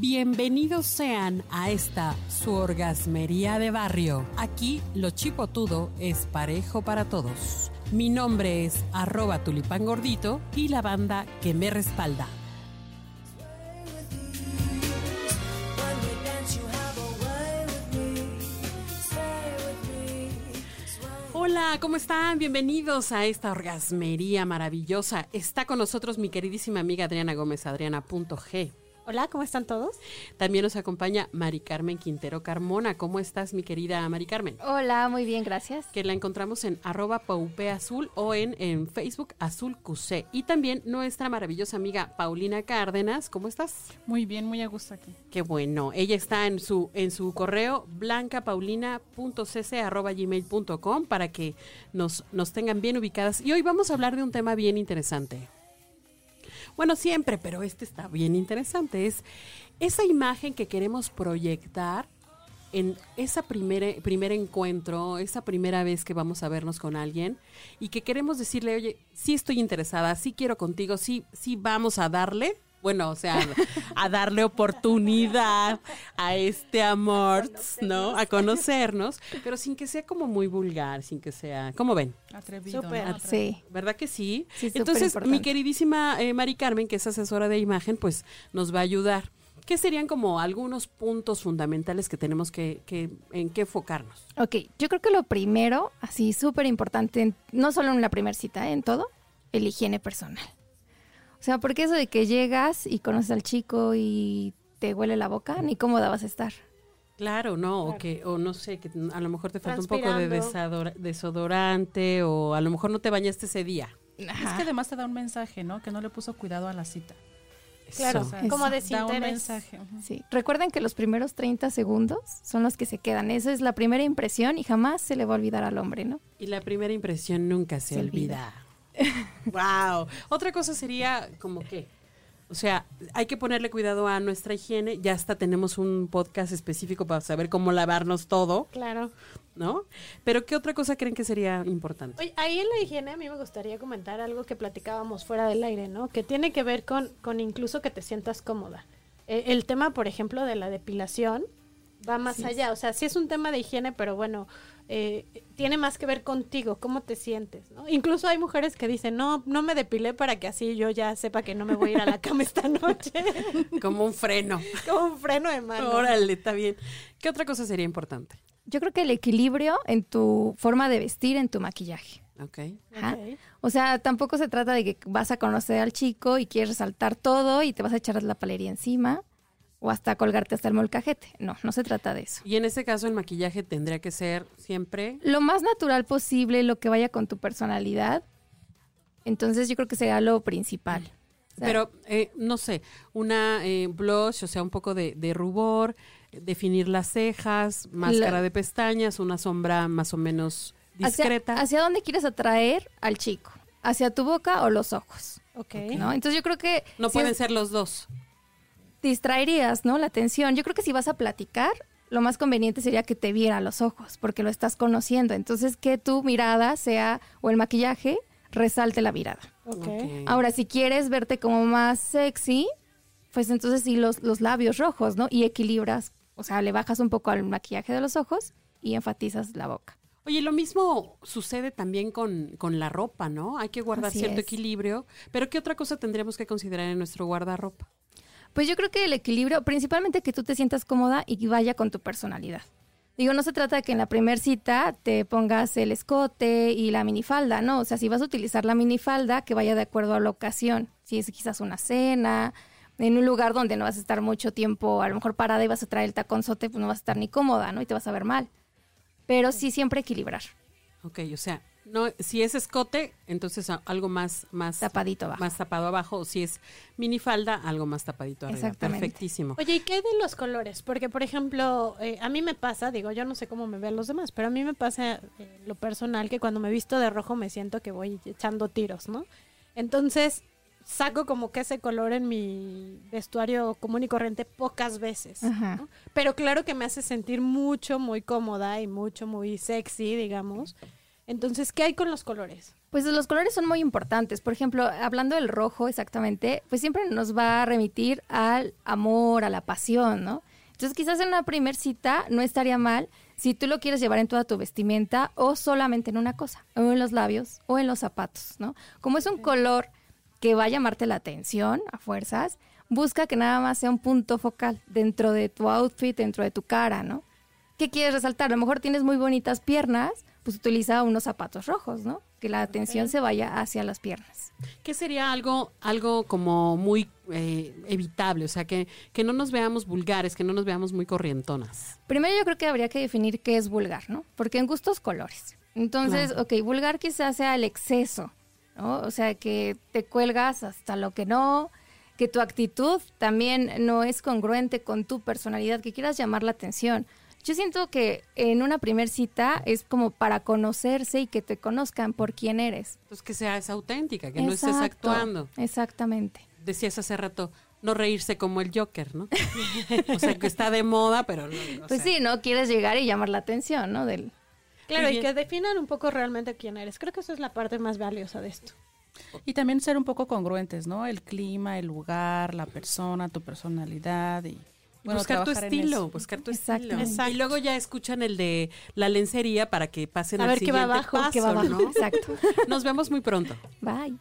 Bienvenidos sean a esta su orgasmería de barrio. Aquí lo chipotudo es parejo para todos. Mi nombre es arroba tulipán gordito y la banda que me respalda. Hola, ¿cómo están? Bienvenidos a esta orgasmería maravillosa. Está con nosotros mi queridísima amiga Adriana Gómez, adriana.g. Hola, ¿cómo están todos? También nos acompaña Mari Carmen Quintero Carmona. ¿Cómo estás, mi querida Mari Carmen? Hola, muy bien, gracias. Que la encontramos en arroba paupeazul o en, en Facebook Azul QC. Y también nuestra maravillosa amiga Paulina Cárdenas. ¿Cómo estás? Muy bien, muy a gusto aquí. Qué bueno. Ella está en su, en su correo blancapaulina.cc.gmail.com para que nos, nos tengan bien ubicadas. Y hoy vamos a hablar de un tema bien interesante. Bueno, siempre, pero este está bien interesante. Es esa imagen que queremos proyectar en ese primer, primer encuentro, esa primera vez que vamos a vernos con alguien y que queremos decirle, oye, sí estoy interesada, sí quiero contigo, sí, sí vamos a darle bueno, o sea, a darle oportunidad a este amor, ¿no? A conocernos, pero sin que sea como muy vulgar, sin que sea, ¿cómo ven? Atrevido. ¿no? Sí. ¿Verdad que sí? sí Entonces, mi queridísima eh, Mari Carmen, que es asesora de imagen, pues nos va a ayudar. ¿Qué serían como algunos puntos fundamentales que tenemos que, que en qué enfocarnos? Ok, yo creo que lo primero, así súper importante, no solo en la primera cita, en todo, el higiene personal. O sea, porque eso de que llegas y conoces al chico y te huele la boca, ni cómoda vas a estar. Claro, no, o que, o no sé, que a lo mejor te falta un poco de desodorante, o a lo mejor no te bañaste ese día. Ajá. Es que además te da un mensaje, ¿no? Que no le puso cuidado a la cita. Claro, como desinterés. un mensaje. Sí, recuerden que los primeros 30 segundos son los que se quedan. Esa es la primera impresión y jamás se le va a olvidar al hombre, ¿no? Y la primera impresión nunca se, olvida wow. Otra cosa sería como que, o sea, hay que ponerle cuidado a nuestra higiene. Ya hasta tenemos un podcast específico para saber cómo lavarnos todo. Claro. ¿No? Pero ¿qué otra cosa creen que sería importante? Oye, ahí en la higiene a mí me gustaría comentar algo que platicábamos fuera del aire, ¿no? Que tiene que ver con, con incluso que te sientas cómoda. Eh, el tema, por ejemplo, de la depilación va más allá. O sea, sí es un tema de higiene, pero bueno, eh, tiene más que ver contigo, cómo te sientes, ¿no? Incluso hay mujeres que dicen, no, no me depilé para que así yo ya sepa que no me voy a ir a la cama esta noche. Como un freno. Como un freno de mano. Órale, está bien. ¿Qué otra cosa sería importante? Yo creo que el equilibrio en tu forma de vestir, en tu maquillaje. Ok. O sea, tampoco se trata de que vas a conocer al chico y quieres resaltar todo y te vas a echar la palería encima o hasta colgarte hasta el molcajete. No, no se trata de eso. Y en ese caso el maquillaje tendría que ser siempre lo más natural posible, lo que vaya con tu personalidad. Entonces yo creo que sería lo principal. Pero, eh, no sé, una eh, blush, o sea, un poco de, rubor, definir las cejas, máscara de pestañas, una sombra más o menos discreta. Hacia, ¿Hacia, dónde quieres atraer al chico? ¿Hacia tu boca o los ojos? Ok. ¿no? Entonces yo creo que... No pueden ser los dos distraerías, ¿no? La atención. Yo creo que si vas a platicar, lo más conveniente sería que te viera a los ojos, porque lo estás conociendo. Entonces, que tu mirada sea, o el maquillaje, resalte la mirada. Okay. Ahora, si quieres verte como más sexy, pues entonces sí los, los labios rojos, ¿no? Y equilibras, o sea, le bajas un poco al maquillaje de los ojos y enfatizas la boca. Oye, lo mismo sucede también con, con la ropa, ¿no? Hay que guardar cierto equilibrio, pero ¿qué otra cosa tendríamos que considerar en nuestro guardarropa? Pues yo creo que el equilibrio, principalmente que tú te sientas cómoda y que vaya con tu personalidad. Digo, no se trata de que en la primera cita te pongas el escote y la minifalda, ¿no? O sea, si vas a utilizar la minifalda, que vaya de acuerdo a la ocasión. Si es quizás una cena, en un lugar donde no vas a estar mucho tiempo, a lo mejor parada y vas a traer el taconzote, pues no vas a estar ni cómoda, ¿no? Y te vas a ver mal. Pero sí siempre equilibrar. Ok, o sea, no, si es escote, entonces algo más, más tapadito abajo. Más tapado abajo. Si es minifalda, algo más tapadito arriba. Exactamente. Perfectísimo. Oye, ¿y qué de los colores? Porque, por ejemplo, eh, a mí me pasa, digo, yo no sé cómo me vean los demás, pero a mí me pasa eh, lo personal que cuando me visto de rojo me siento que voy echando tiros, ¿no? Entonces, saco como que ese color en mi vestuario común y corriente pocas veces. Pero claro que me hace sentir mucho, muy cómoda y mucho, muy sexy, digamos. Entonces, ¿qué hay con los colores? Pues los colores son muy importantes. Por ejemplo, hablando del rojo exactamente, pues siempre nos va a remitir al amor, a la pasión, ¿no? Entonces quizás en una primer cita no estaría mal si tú lo quieres llevar en toda tu vestimenta o solamente en una cosa, o en los labios o en los zapatos, ¿no? Como es un color que va a llamarte la atención a fuerzas, busca que nada más sea un punto focal dentro de tu outfit, dentro de tu cara, ¿no? ¿Qué quieres resaltar? A lo mejor tienes muy bonitas piernas, pues utiliza unos zapatos rojos, ¿no? Que la atención se vaya hacia las piernas. ¿Qué sería algo, algo como muy eh, evitable? O sea, que, que no nos veamos vulgares, que no nos veamos muy corrientonas. Primero yo creo que habría que definir qué es vulgar, ¿no? Porque en gustos colores. Entonces, ok, vulgar quizás sea el exceso, ¿no? O sea, que te cuelgas hasta lo que no, que tu actitud también no es congruente con tu personalidad, que quieras llamar la atención. Yo siento que en una primer cita es como para conocerse y que te conozcan por quién eres. Pues que seas auténtica, que no estés actuando. Exactamente. Decías hace rato, no reírse como el Joker, ¿no? o sea, que está de moda, pero no. o Pues sea, sí, ¿no? Quieres llegar y llamar la atención, ¿no? Del, Claro, y que definan un poco realmente quién eres. Creo que eso es la parte más valiosa de esto. Y también ser un poco congruentes, ¿no? El clima, el lugar, la persona, tu personalidad y bueno, buscar tu estilo, buscar tu Exacto. estilo. Exacto. Y luego ya escuchan el de la lencería para que pasen A al ver qué va siguiente abajo, paso, que va abajo. ¿no? Exacto. Nos vemos muy pronto. Bye.